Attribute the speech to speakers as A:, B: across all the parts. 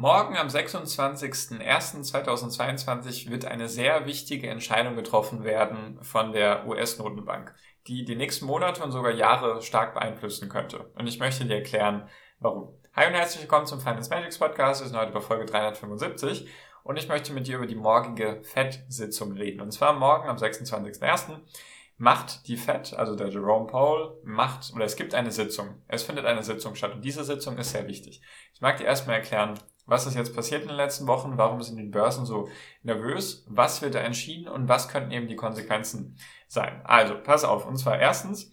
A: Morgen am 26.01.2022 wird eine sehr wichtige Entscheidung getroffen werden von der US-Notenbank, die die nächsten Monate und sogar Jahre stark beeinflussen könnte. Und ich möchte dir erklären, warum. Hi und herzlich willkommen zum Finance Magics Podcast. Wir sind heute bei Folge 375 und ich möchte mit dir über die morgige FED-Sitzung reden. Und zwar morgen am 26.01 macht die FED, also der Jerome Powell, macht, oder es gibt eine Sitzung. Es findet eine Sitzung statt und diese Sitzung ist sehr wichtig. Ich mag dir erstmal erklären, was ist jetzt passiert in den letzten Wochen, warum sind die Börsen so nervös, was wird da entschieden und was könnten eben die Konsequenzen sein. Also, pass auf, und zwar erstens,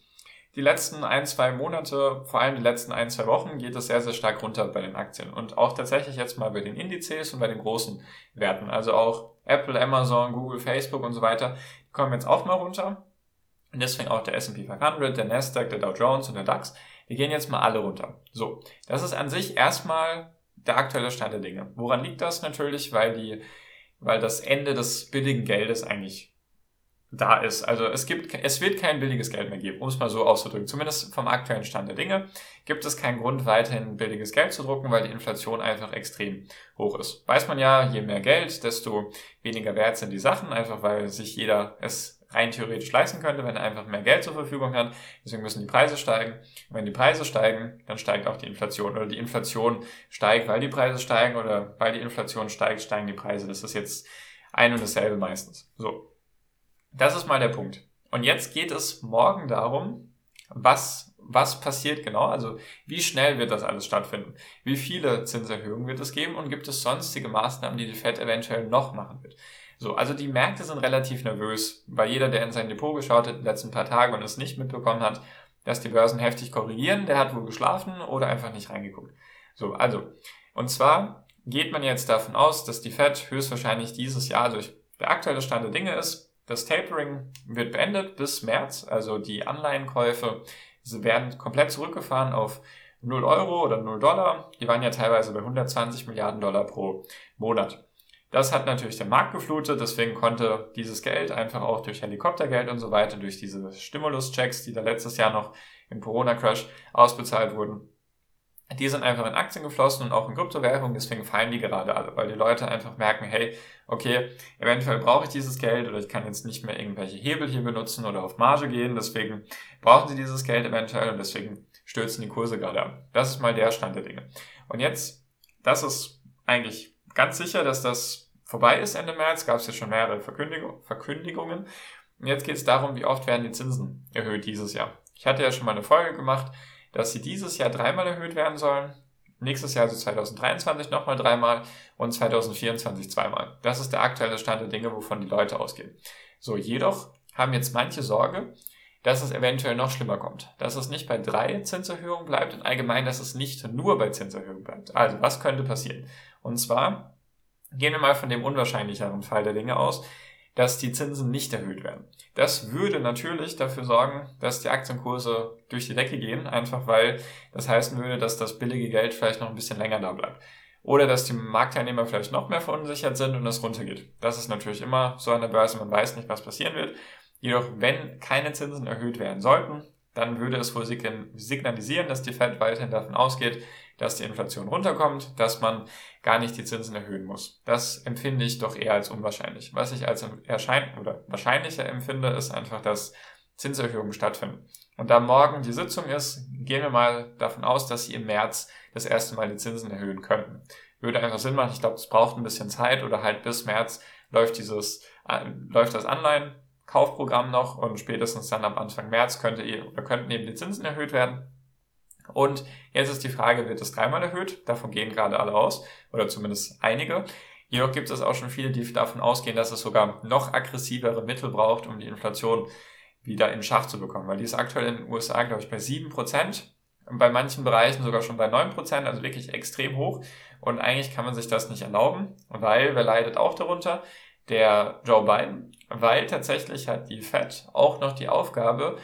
A: die letzten ein, zwei Monate, vor allem die letzten ein, zwei Wochen, geht es sehr, sehr stark runter bei den Aktien. Und auch tatsächlich jetzt mal bei den Indizes und bei den großen Werten. Also auch Apple, Amazon, Google, Facebook und so weiter, die kommen jetzt auch mal runter. Und deswegen auch der S&P 500, der Nasdaq, der Dow Jones und der DAX. Die gehen jetzt mal alle runter. So, das ist an sich erstmal der aktuelle Stand der Dinge. Woran liegt das natürlich? Weil die, weil das Ende des billigen Geldes eigentlich da ist. Also es gibt, es wird kein billiges Geld mehr geben, um es mal so auszudrücken. Zumindest vom aktuellen Stand der Dinge gibt es keinen Grund, weiterhin billiges Geld zu drucken, weil die Inflation einfach extrem hoch ist. Weiß man ja, je mehr Geld, desto weniger wert sind die Sachen, einfach weil sich jeder es rein theoretisch leisten könnte, wenn er einfach mehr Geld zur Verfügung hat. Deswegen müssen die Preise steigen. Und wenn die Preise steigen, dann steigt auch die Inflation. Oder die Inflation steigt, weil die Preise steigen oder weil die Inflation steigt, steigen die Preise. Das ist jetzt ein und dasselbe meistens. So. Das ist mal der Punkt. Und jetzt geht es morgen darum, was, was passiert genau? Also, wie schnell wird das alles stattfinden? Wie viele Zinserhöhungen wird es geben? Und gibt es sonstige Maßnahmen, die die Fed eventuell noch machen wird? So, also die Märkte sind relativ nervös, weil jeder, der in sein Depot geschaut hat in den letzten paar Tagen und es nicht mitbekommen hat, dass die Börsen heftig korrigieren, der hat wohl geschlafen oder einfach nicht reingeguckt. So, also, und zwar geht man jetzt davon aus, dass die Fed höchstwahrscheinlich dieses Jahr durch der aktuelle Stand der Dinge ist, das Tapering wird beendet bis März, also die Anleihenkäufe werden komplett zurückgefahren auf 0 Euro oder 0 Dollar. Die waren ja teilweise bei 120 Milliarden Dollar pro Monat. Das hat natürlich den Markt geflutet, deswegen konnte dieses Geld einfach auch durch Helikoptergeld und so weiter, durch diese Stimuluschecks, die da letztes Jahr noch im Corona-Crash ausbezahlt wurden, die sind einfach in Aktien geflossen und auch in Kryptowährungen, deswegen fallen die gerade alle, weil die Leute einfach merken, hey, okay, eventuell brauche ich dieses Geld oder ich kann jetzt nicht mehr irgendwelche Hebel hier benutzen oder auf Marge gehen, deswegen brauchen sie dieses Geld eventuell und deswegen stürzen die Kurse gerade ab. Das ist mal der Stand der Dinge. Und jetzt, das ist eigentlich ganz sicher, dass das vorbei ist Ende März. Gab es ja schon mehrere Verkündigung, Verkündigungen. Und jetzt geht es darum, wie oft werden die Zinsen erhöht dieses Jahr. Ich hatte ja schon mal eine Folge gemacht, dass sie dieses Jahr dreimal erhöht werden sollen. Nächstes Jahr, also 2023, nochmal dreimal und 2024 zweimal. Das ist der aktuelle Stand der Dinge, wovon die Leute ausgehen. So, jedoch haben jetzt manche Sorge, dass es eventuell noch schlimmer kommt. Dass es nicht bei drei Zinserhöhungen bleibt und allgemein, dass es nicht nur bei Zinserhöhungen bleibt. Also, was könnte passieren? Und zwar gehen wir mal von dem unwahrscheinlicheren Fall der Dinge aus, dass die Zinsen nicht erhöht werden. Das würde natürlich dafür sorgen, dass die Aktienkurse durch die Decke gehen, einfach weil das heißen würde, dass das billige Geld vielleicht noch ein bisschen länger da bleibt. Oder dass die Marktteilnehmer vielleicht noch mehr verunsichert sind und es runtergeht. Das ist natürlich immer so an der Börse, man weiß nicht, was passieren wird. Jedoch, wenn keine Zinsen erhöht werden sollten, dann würde es wohl signalisieren, dass die Fed weiterhin davon ausgeht, dass die Inflation runterkommt, dass man gar nicht die Zinsen erhöhen muss. Das empfinde ich doch eher als unwahrscheinlich. Was ich als erschein oder wahrscheinlicher empfinde, ist einfach, dass Zinserhöhungen stattfinden. Und da morgen die Sitzung ist, gehen wir mal davon aus, dass sie im März das erste Mal die Zinsen erhöhen könnten. Würde einfach Sinn machen. Ich glaube, es braucht ein bisschen Zeit oder halt bis März läuft dieses, äh, läuft das Anleihenkaufprogramm noch und spätestens dann ab Anfang März könnte oder könnten eben die Zinsen erhöht werden. Und jetzt ist die Frage, wird es dreimal erhöht? Davon gehen gerade alle aus, oder zumindest einige. Jedoch gibt es auch schon viele, die davon ausgehen, dass es sogar noch aggressivere Mittel braucht, um die Inflation wieder in Schach zu bekommen. Weil die ist aktuell in den USA, glaube ich, bei sieben Prozent. Bei manchen Bereichen sogar schon bei neun Prozent, also wirklich extrem hoch. Und eigentlich kann man sich das nicht erlauben, weil wer leidet auch darunter? Der Joe Biden, weil tatsächlich hat die Fed auch noch die Aufgabe,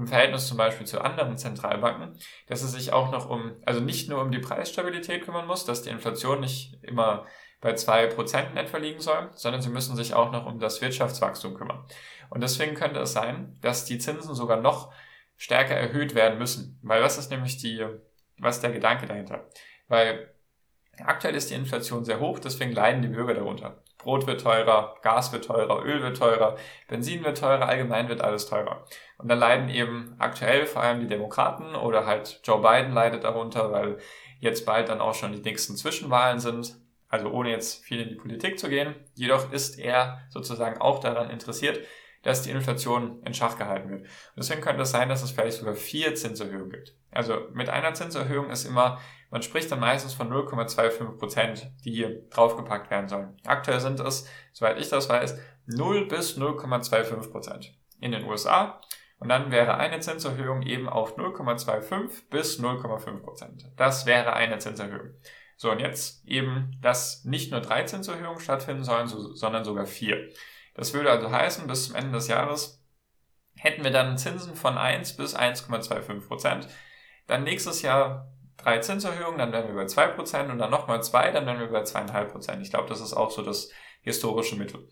A: im Verhältnis zum Beispiel zu anderen Zentralbanken, dass es sich auch noch um, also nicht nur um die Preisstabilität kümmern muss, dass die Inflation nicht immer bei zwei Prozent etwa liegen soll, sondern sie müssen sich auch noch um das Wirtschaftswachstum kümmern. Und deswegen könnte es sein, dass die Zinsen sogar noch stärker erhöht werden müssen. Weil was ist nämlich die, was ist der Gedanke dahinter? Weil aktuell ist die Inflation sehr hoch, deswegen leiden die Bürger darunter. Brot wird teurer, Gas wird teurer, Öl wird teurer, Benzin wird teurer, allgemein wird alles teurer. Und dann leiden eben aktuell vor allem die Demokraten oder halt Joe Biden leidet darunter, weil jetzt bald dann auch schon die nächsten Zwischenwahlen sind. Also ohne jetzt viel in die Politik zu gehen. Jedoch ist er sozusagen auch daran interessiert, dass die Inflation in Schach gehalten wird. Und deswegen könnte es sein, dass es vielleicht sogar vier Zinserhöhungen gibt. Also mit einer Zinserhöhung ist immer man spricht dann meistens von 0,25 Prozent, die hier draufgepackt werden sollen. Aktuell sind es, soweit ich das weiß, 0 bis 0,25 Prozent in den USA. Und dann wäre eine Zinserhöhung eben auf 0,25 bis 0,5 Prozent. Das wäre eine Zinserhöhung. So, und jetzt eben, dass nicht nur drei Zinserhöhungen stattfinden sollen, sondern sogar vier. Das würde also heißen, bis zum Ende des Jahres hätten wir dann Zinsen von 1 bis 1,25 Prozent. Dann nächstes Jahr drei Zinserhöhungen, dann wären wir bei zwei Prozent und dann nochmal zwei, dann wären wir bei zweieinhalb Prozent. Ich glaube, das ist auch so das historische Mittel.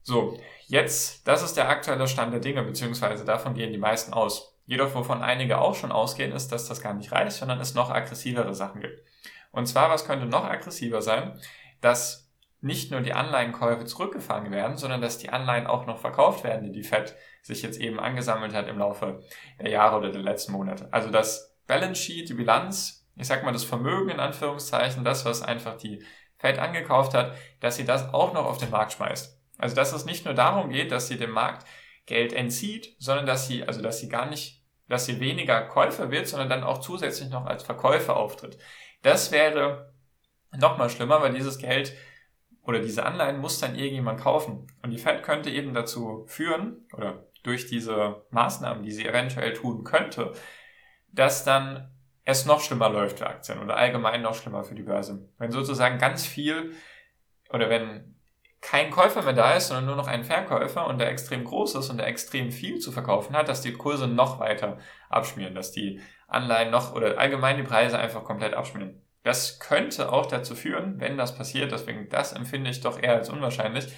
A: So, jetzt, das ist der aktuelle Stand der Dinge, beziehungsweise davon gehen die meisten aus. Jedoch, wovon einige auch schon ausgehen, ist, dass das gar nicht reicht, sondern es noch aggressivere Sachen gibt. Und zwar, was könnte noch aggressiver sein? Dass nicht nur die Anleihenkäufe zurückgefangen werden, sondern dass die Anleihen auch noch verkauft werden, die die Fed sich jetzt eben angesammelt hat im Laufe der Jahre oder der letzten Monate. Also dass Balance Sheet, die Bilanz, ich sag mal das Vermögen in Anführungszeichen, das, was einfach die Fed angekauft hat, dass sie das auch noch auf den Markt schmeißt. Also dass es nicht nur darum geht, dass sie dem Markt Geld entzieht, sondern dass sie, also dass sie gar nicht, dass sie weniger Käufer wird, sondern dann auch zusätzlich noch als Verkäufer auftritt. Das wäre nochmal schlimmer, weil dieses Geld oder diese Anleihen muss dann irgendjemand kaufen. Und die Fed könnte eben dazu führen, oder durch diese Maßnahmen, die sie eventuell tun könnte, dass dann es noch schlimmer läuft für Aktien oder allgemein noch schlimmer für die Börse. Wenn sozusagen ganz viel oder wenn kein Käufer mehr da ist, sondern nur noch ein Verkäufer und der extrem groß ist und der extrem viel zu verkaufen hat, dass die Kurse noch weiter abschmieren, dass die Anleihen noch oder allgemein die Preise einfach komplett abschmieren. Das könnte auch dazu führen, wenn das passiert, deswegen das empfinde ich doch eher als unwahrscheinlich,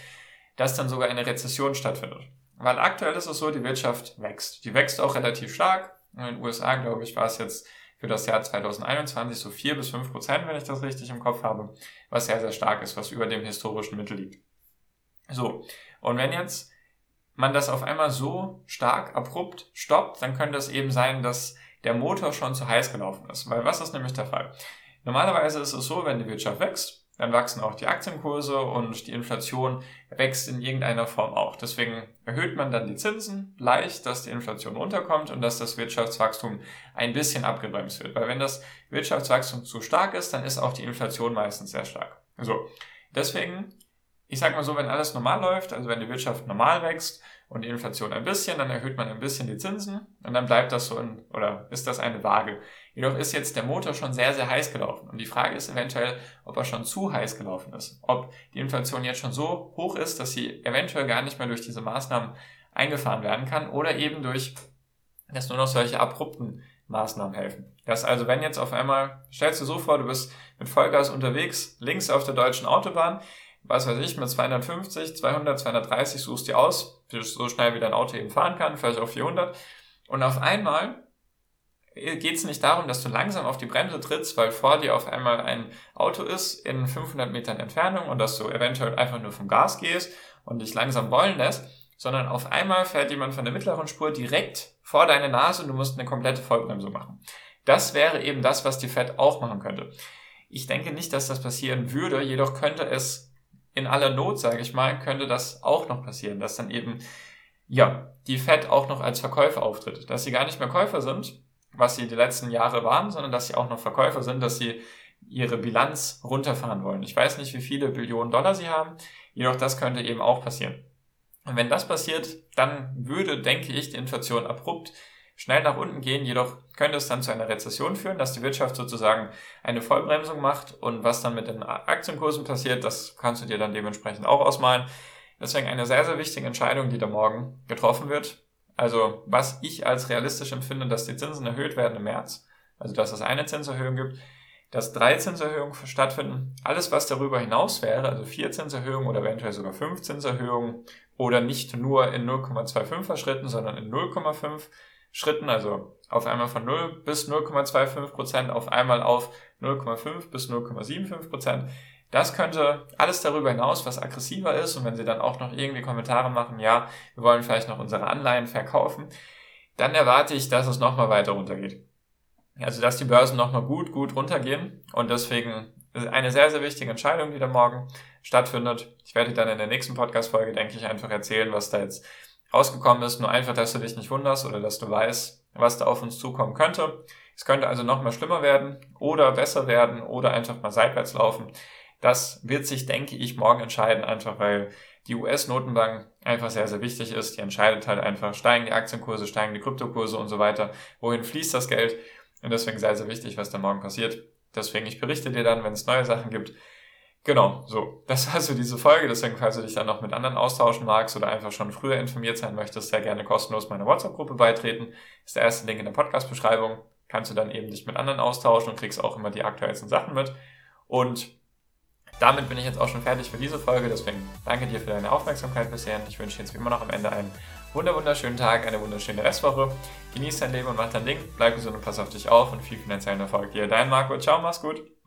A: dass dann sogar eine Rezession stattfindet. Weil aktuell ist es so, die Wirtschaft wächst. Die wächst auch relativ stark. In den USA, glaube ich, war es jetzt für das Jahr 2021 so vier bis fünf Prozent, wenn ich das richtig im Kopf habe, was sehr, sehr stark ist, was über dem historischen Mittel liegt. So, und wenn jetzt man das auf einmal so stark abrupt stoppt, dann könnte es eben sein, dass der Motor schon zu heiß gelaufen ist. Weil was ist nämlich der Fall? Normalerweise ist es so, wenn die Wirtschaft wächst, dann wachsen auch die Aktienkurse und die Inflation wächst in irgendeiner Form auch. Deswegen erhöht man dann die Zinsen leicht, dass die Inflation runterkommt und dass das Wirtschaftswachstum ein bisschen abgebremst wird. Weil wenn das Wirtschaftswachstum zu stark ist, dann ist auch die Inflation meistens sehr stark. So, deswegen, ich sage mal so, wenn alles normal läuft, also wenn die Wirtschaft normal wächst und die Inflation ein bisschen, dann erhöht man ein bisschen die Zinsen und dann bleibt das so in, oder ist das eine Waage. Jedoch ist jetzt der Motor schon sehr, sehr heiß gelaufen. Und die Frage ist eventuell, ob er schon zu heiß gelaufen ist. Ob die Inflation jetzt schon so hoch ist, dass sie eventuell gar nicht mehr durch diese Maßnahmen eingefahren werden kann oder eben durch, dass nur noch solche abrupten Maßnahmen helfen. Das also, wenn jetzt auf einmal, stellst du so vor, du bist mit Vollgas unterwegs, links auf der deutschen Autobahn, was weiß ich, mit 250, 200, 230 suchst du aus, so schnell wie dein Auto eben fahren kann, vielleicht auch 400. Und auf einmal geht es nicht darum, dass du langsam auf die Bremse trittst, weil vor dir auf einmal ein Auto ist in 500 Metern Entfernung und dass du eventuell einfach nur vom Gas gehst und dich langsam wollen lässt, sondern auf einmal fährt jemand von der mittleren Spur direkt vor deine Nase und du musst eine komplette Vollbremse machen. Das wäre eben das, was die Fed auch machen könnte. Ich denke nicht, dass das passieren würde, jedoch könnte es in aller Not, sage ich mal, könnte das auch noch passieren, dass dann eben ja, die Fed auch noch als Verkäufer auftritt, dass sie gar nicht mehr Käufer sind, was sie die letzten Jahre waren, sondern dass sie auch noch Verkäufer sind, dass sie ihre Bilanz runterfahren wollen. Ich weiß nicht, wie viele Billionen Dollar sie haben, jedoch das könnte eben auch passieren. Und wenn das passiert, dann würde, denke ich, die Inflation abrupt schnell nach unten gehen, jedoch könnte es dann zu einer Rezession führen, dass die Wirtschaft sozusagen eine Vollbremsung macht und was dann mit den Aktienkursen passiert, das kannst du dir dann dementsprechend auch ausmalen. Deswegen eine sehr, sehr wichtige Entscheidung, die da morgen getroffen wird. Also was ich als realistisch empfinde, dass die Zinsen erhöht werden im März, also dass es eine Zinserhöhung gibt, dass drei Zinserhöhungen stattfinden. Alles, was darüber hinaus wäre, also vier Zinserhöhungen oder eventuell sogar fünf Zinserhöhungen oder nicht nur in 0,25er Schritten, sondern in 0,5 Schritten, also auf einmal von 0 bis 0,25 Prozent, auf einmal auf 0,5 bis 0,75 Prozent. Das könnte alles darüber hinaus, was aggressiver ist. Und wenn Sie dann auch noch irgendwie Kommentare machen, ja, wir wollen vielleicht noch unsere Anleihen verkaufen, dann erwarte ich, dass es nochmal weiter runtergeht. Also, dass die Börsen nochmal gut, gut runtergehen. Und deswegen ist eine sehr, sehr wichtige Entscheidung, die da morgen stattfindet. Ich werde dann in der nächsten Podcast-Folge, denke ich, einfach erzählen, was da jetzt rausgekommen ist. Nur einfach, dass du dich nicht wunderst oder dass du weißt, was da auf uns zukommen könnte. Es könnte also noch mal schlimmer werden oder besser werden oder einfach mal seitwärts laufen. Das wird sich, denke ich, morgen entscheiden, einfach weil die US-Notenbank einfach sehr, sehr wichtig ist. Die entscheidet halt einfach, steigen die Aktienkurse, steigen die Kryptokurse und so weiter. Wohin fließt das Geld? Und deswegen sehr, sehr wichtig, was da morgen passiert. Deswegen, ich berichte dir dann, wenn es neue Sachen gibt. Genau, so. Das war so diese Folge. Deswegen, falls du dich dann noch mit anderen austauschen magst oder einfach schon früher informiert sein möchtest, sehr gerne kostenlos meiner WhatsApp-Gruppe beitreten. Ist der erste Link in der Podcast-Beschreibung. Kannst du dann eben dich mit anderen austauschen und kriegst auch immer die aktuellsten Sachen mit. Und damit bin ich jetzt auch schon fertig für diese Folge. Deswegen danke dir für deine Aufmerksamkeit bisher. Ich wünsche jetzt wie immer noch am Ende einen wunderschönen Tag, eine wunderschöne Restwoche. Genieß dein Leben und mach dein Ding. Bleib gesund und pass auf dich auf und viel finanziellen Erfolg dir. Dein Marco. Ciao, mach's gut.